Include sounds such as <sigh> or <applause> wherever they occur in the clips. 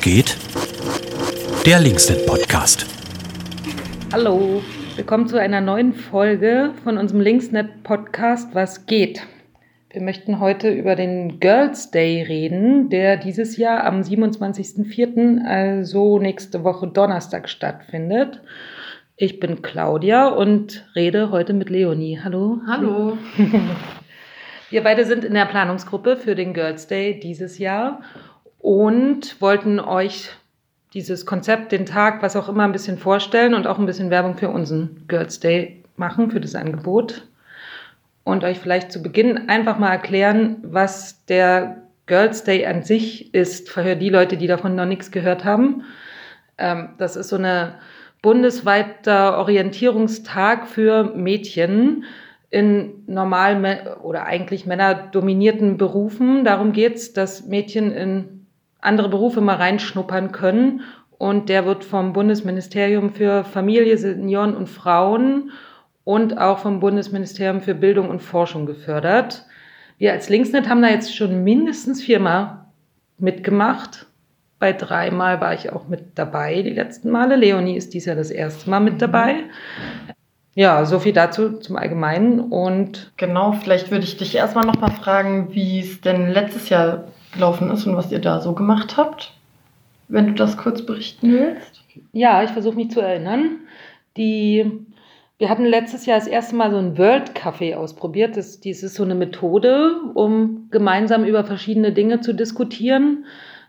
Geht? Der Linksnet Podcast. Hallo, willkommen zu einer neuen Folge von unserem Linksnet Podcast Was geht? Wir möchten heute über den Girls Day reden, der dieses Jahr am 27.04., also nächste Woche Donnerstag stattfindet. Ich bin Claudia und rede heute mit Leonie. Hallo. Hallo. <laughs> Wir beide sind in der Planungsgruppe für den Girls Day dieses Jahr und wollten euch dieses Konzept, den Tag, was auch immer, ein bisschen vorstellen und auch ein bisschen Werbung für unseren Girls Day machen, für das Angebot. Und euch vielleicht zu Beginn einfach mal erklären, was der Girls Day an sich ist, für die Leute, die davon noch nichts gehört haben. Ähm, das ist so eine bundesweiter Orientierungstag für Mädchen in normal oder eigentlich männerdominierten Berufen. Darum geht es, dass Mädchen in andere Berufe mal reinschnuppern können. Und der wird vom Bundesministerium für Familie, Senioren und Frauen und auch vom Bundesministerium für Bildung und Forschung gefördert. Wir als Linksnet haben da jetzt schon mindestens viermal mitgemacht. Bei dreimal war ich auch mit dabei, die letzten Male. Leonie ist dies Jahr das erste Mal mit mhm. dabei. Ja, so viel dazu zum Allgemeinen. Und genau, vielleicht würde ich dich erstmal noch mal fragen, wie es denn letztes Jahr gelaufen ist und was ihr da so gemacht habt, wenn du das kurz berichten willst. Ja, ich versuche mich zu erinnern. Die, wir hatten letztes Jahr das erste Mal so ein World Café ausprobiert. Das, dies ist so eine Methode, um gemeinsam über verschiedene Dinge zu diskutieren.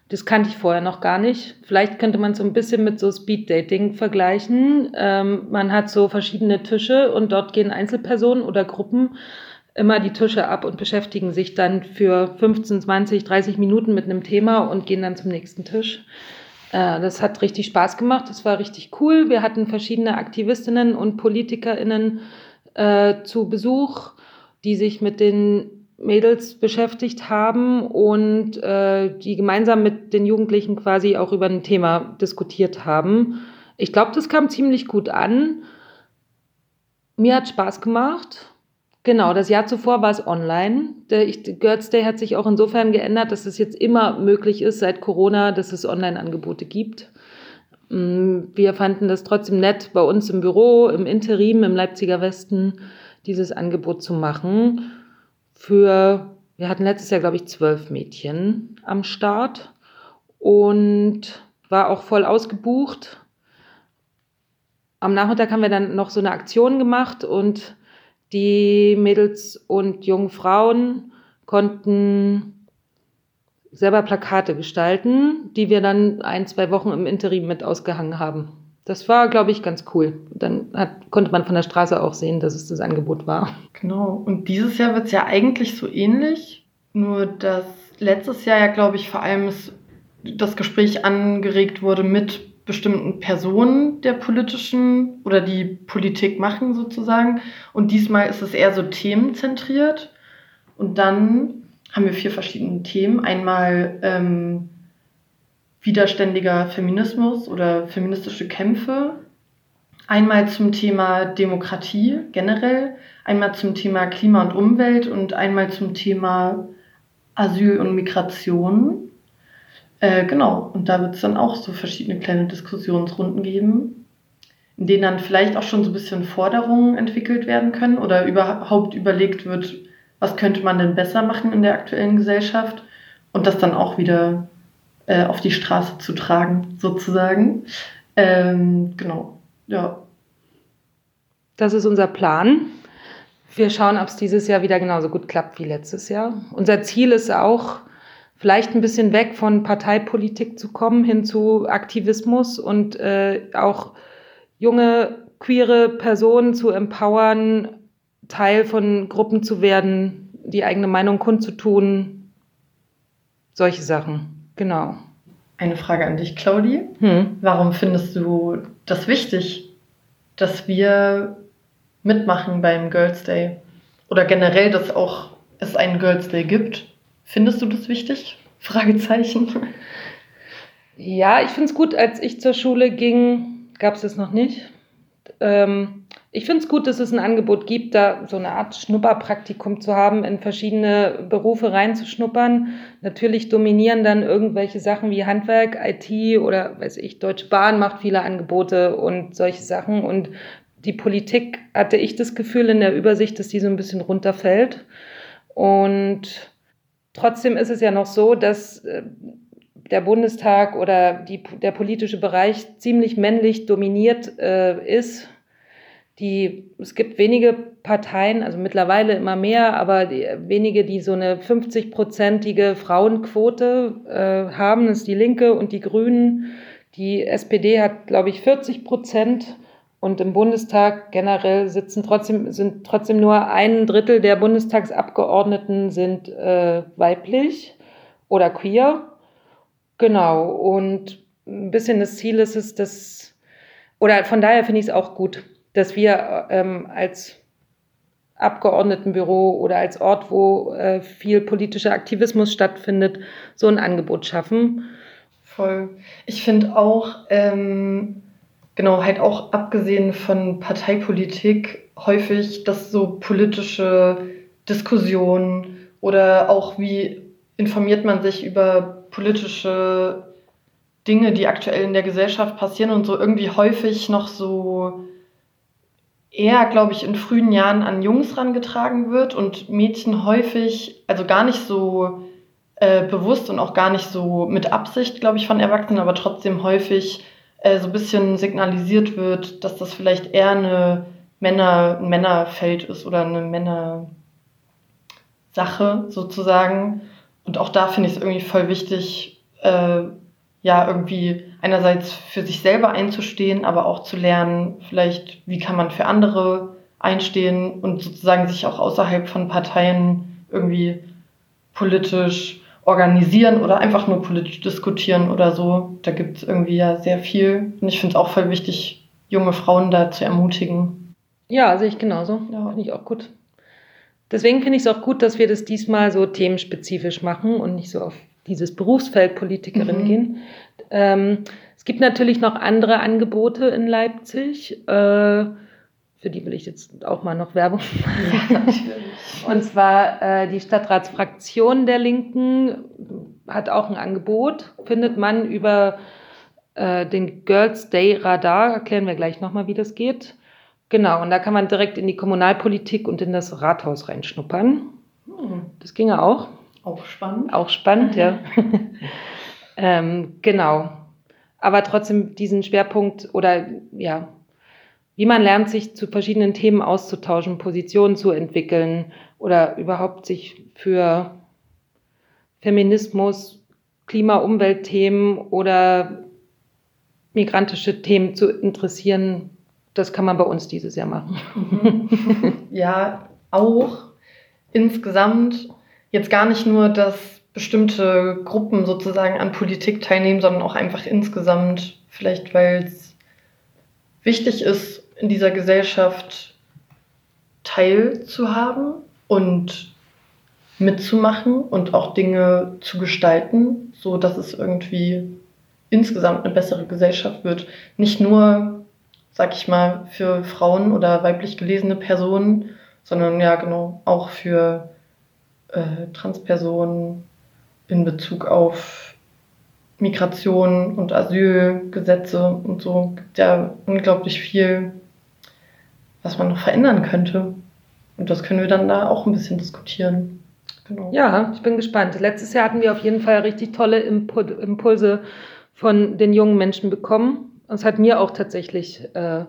Das kannte ich vorher noch gar nicht. Vielleicht könnte man es so ein bisschen mit so Speed Dating vergleichen. Ähm, man hat so verschiedene Tische und dort gehen Einzelpersonen oder Gruppen immer die Tische ab und beschäftigen sich dann für 15, 20, 30 Minuten mit einem Thema und gehen dann zum nächsten Tisch. Äh, das hat richtig Spaß gemacht, das war richtig cool. Wir hatten verschiedene Aktivistinnen und PolitikerInnen äh, zu Besuch, die sich mit den Mädels beschäftigt haben und äh, die gemeinsam mit den Jugendlichen quasi auch über ein Thema diskutiert haben. Ich glaube, das kam ziemlich gut an. Mir hat Spaß gemacht. Genau, das Jahr zuvor war es online. Der Girls Day hat sich auch insofern geändert, dass es jetzt immer möglich ist, seit Corona, dass es Online-Angebote gibt. Mm, wir fanden das trotzdem nett, bei uns im Büro, im Interim, im Leipziger Westen, dieses Angebot zu machen. Für, wir hatten letztes Jahr, glaube ich, zwölf Mädchen am Start und war auch voll ausgebucht. Am Nachmittag haben wir dann noch so eine Aktion gemacht und die Mädels und jungen Frauen konnten selber Plakate gestalten, die wir dann ein, zwei Wochen im Interim mit ausgehangen haben. Das war, glaube ich, ganz cool. Dann hat, konnte man von der Straße auch sehen, dass es das Angebot war. Genau. Und dieses Jahr wird es ja eigentlich so ähnlich, nur dass letztes Jahr ja, glaube ich, vor allem das Gespräch angeregt wurde mit bestimmten Personen der politischen oder die Politik machen sozusagen. Und diesmal ist es eher so themenzentriert. Und dann haben wir vier verschiedene Themen. Einmal ähm, widerständiger Feminismus oder feministische Kämpfe. Einmal zum Thema Demokratie generell, einmal zum Thema Klima und Umwelt und einmal zum Thema Asyl und Migration. Äh, genau, und da wird es dann auch so verschiedene kleine Diskussionsrunden geben, in denen dann vielleicht auch schon so ein bisschen Forderungen entwickelt werden können oder überhaupt überlegt wird, was könnte man denn besser machen in der aktuellen Gesellschaft und das dann auch wieder äh, auf die Straße zu tragen, sozusagen. Ähm, genau, ja. Das ist unser Plan. Wir schauen, ob es dieses Jahr wieder genauso gut klappt wie letztes Jahr. Unser Ziel ist auch, vielleicht ein bisschen weg von Parteipolitik zu kommen, hin zu Aktivismus und äh, auch junge queere Personen zu empowern, Teil von Gruppen zu werden, die eigene Meinung kundzutun, solche Sachen. Genau. Eine Frage an dich, Claudi. Hm? Warum findest du das wichtig, dass wir mitmachen beim Girls Day? Oder generell, dass auch es einen Girls Day gibt? Findest du das wichtig? <laughs> Fragezeichen. Ja, ich finde es gut. Als ich zur Schule ging, gab es das noch nicht. Ähm, ich finde es gut, dass es ein Angebot gibt, da so eine Art Schnupperpraktikum zu haben, in verschiedene Berufe reinzuschnuppern. Natürlich dominieren dann irgendwelche Sachen wie Handwerk, IT oder weiß ich, Deutsche Bahn macht viele Angebote und solche Sachen. Und die Politik hatte ich das Gefühl in der Übersicht, dass die so ein bisschen runterfällt. Und trotzdem ist es ja noch so, dass äh, der Bundestag oder die, der politische Bereich ziemlich männlich dominiert äh, ist. Die, es gibt wenige Parteien, also mittlerweile immer mehr, aber die, wenige, die so eine 50-prozentige Frauenquote äh, haben, ist die Linke und die Grünen. Die SPD hat, glaube ich, 40 Prozent und im Bundestag generell sitzen trotzdem, sind trotzdem nur ein Drittel der Bundestagsabgeordneten sind äh, weiblich oder queer. Genau. Und ein bisschen das Ziel ist es, dass, oder von daher finde ich es auch gut, dass wir ähm, als Abgeordnetenbüro oder als Ort, wo äh, viel politischer Aktivismus stattfindet, so ein Angebot schaffen. Voll. Ich finde auch, ähm, genau, halt auch abgesehen von Parteipolitik, häufig, dass so politische Diskussionen oder auch wie informiert man sich über politische Dinge, die aktuell in der Gesellschaft passieren und so irgendwie häufig noch so eher, glaube ich, in frühen Jahren an Jungs rangetragen wird und Mädchen häufig, also gar nicht so äh, bewusst und auch gar nicht so mit Absicht, glaube ich, von Erwachsenen, aber trotzdem häufig äh, so ein bisschen signalisiert wird, dass das vielleicht eher eine Männer, ein Männerfeld ist oder eine Männersache sozusagen. Und auch da finde ich es irgendwie voll wichtig, äh, ja, irgendwie einerseits für sich selber einzustehen, aber auch zu lernen, vielleicht, wie kann man für andere einstehen und sozusagen sich auch außerhalb von Parteien irgendwie politisch organisieren oder einfach nur politisch diskutieren oder so. Da gibt es irgendwie ja sehr viel. Und ich finde es auch voll wichtig, junge Frauen da zu ermutigen. Ja, sehe ich genauso. Ja. Finde ich auch gut. Deswegen finde ich es auch gut, dass wir das diesmal so themenspezifisch machen und nicht so auf dieses Berufsfeld Politikerin mhm. gehen. Ähm, es gibt natürlich noch andere Angebote in Leipzig. Äh, für die will ich jetzt auch mal noch Werbung <laughs> machen. Ja, Und zwar äh, die Stadtratsfraktion der Linken hat auch ein Angebot, findet man über äh, den Girls Day Radar. Erklären wir gleich nochmal, wie das geht. Genau, und da kann man direkt in die Kommunalpolitik und in das Rathaus reinschnuppern. Hm. Das ginge auch. Auch spannend. Auch spannend, ja. <laughs> ähm, genau. Aber trotzdem diesen Schwerpunkt oder ja, wie man lernt, sich zu verschiedenen Themen auszutauschen, Positionen zu entwickeln oder überhaupt sich für Feminismus, Klima-Umweltthemen oder migrantische Themen zu interessieren, das kann man bei uns dieses Jahr machen. <laughs> Ja, auch insgesamt jetzt gar nicht nur, dass bestimmte Gruppen sozusagen an Politik teilnehmen, sondern auch einfach insgesamt, vielleicht weil es wichtig ist, in dieser Gesellschaft teilzuhaben und mitzumachen und auch Dinge zu gestalten, so dass es irgendwie insgesamt eine bessere Gesellschaft wird. Nicht nur, sag ich mal, für Frauen oder weiblich gelesene Personen, sondern ja genau auch für äh, Transpersonen in Bezug auf Migration und Asylgesetze und so. Es gibt ja unglaublich viel, was man noch verändern könnte. Und das können wir dann da auch ein bisschen diskutieren. Genau. Ja, ich bin gespannt. Letztes Jahr hatten wir auf jeden Fall richtig tolle Impulse von den jungen Menschen bekommen. Und es hat mir auch tatsächlich äh,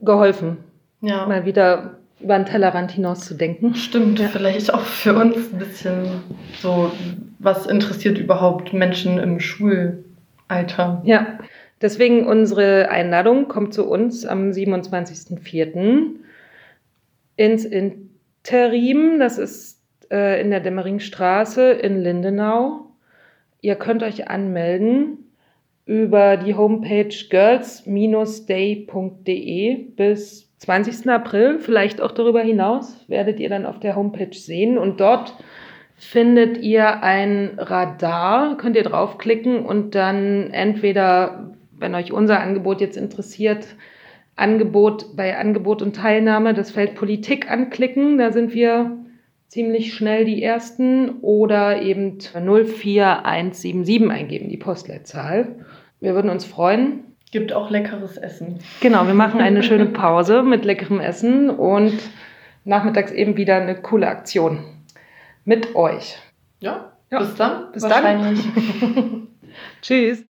geholfen, ja. mal wieder über den Tellerrand hinaus zu denken. Stimmt, ja. vielleicht auch für uns ein bisschen so, was interessiert überhaupt Menschen im Schulalter? Ja, deswegen unsere Einladung kommt zu uns am 27.04. ins Interim, das ist äh, in der Dämmeringstraße in Lindenau. Ihr könnt euch anmelden über die Homepage girls-day.de bis 20. April, vielleicht auch darüber hinaus, werdet ihr dann auf der Homepage sehen. Und dort findet ihr ein Radar, könnt ihr draufklicken und dann entweder, wenn euch unser Angebot jetzt interessiert, Angebot, bei Angebot und Teilnahme das Feld Politik anklicken. Da sind wir ziemlich schnell die ersten oder eben 04177 eingeben, die Postleitzahl. Wir würden uns freuen. Gibt auch leckeres Essen. Genau, wir machen eine schöne <laughs> Pause mit leckerem Essen und nachmittags eben wieder eine coole Aktion mit euch. Ja, Ja. bis dann. Bis dann. <laughs> <laughs> Tschüss.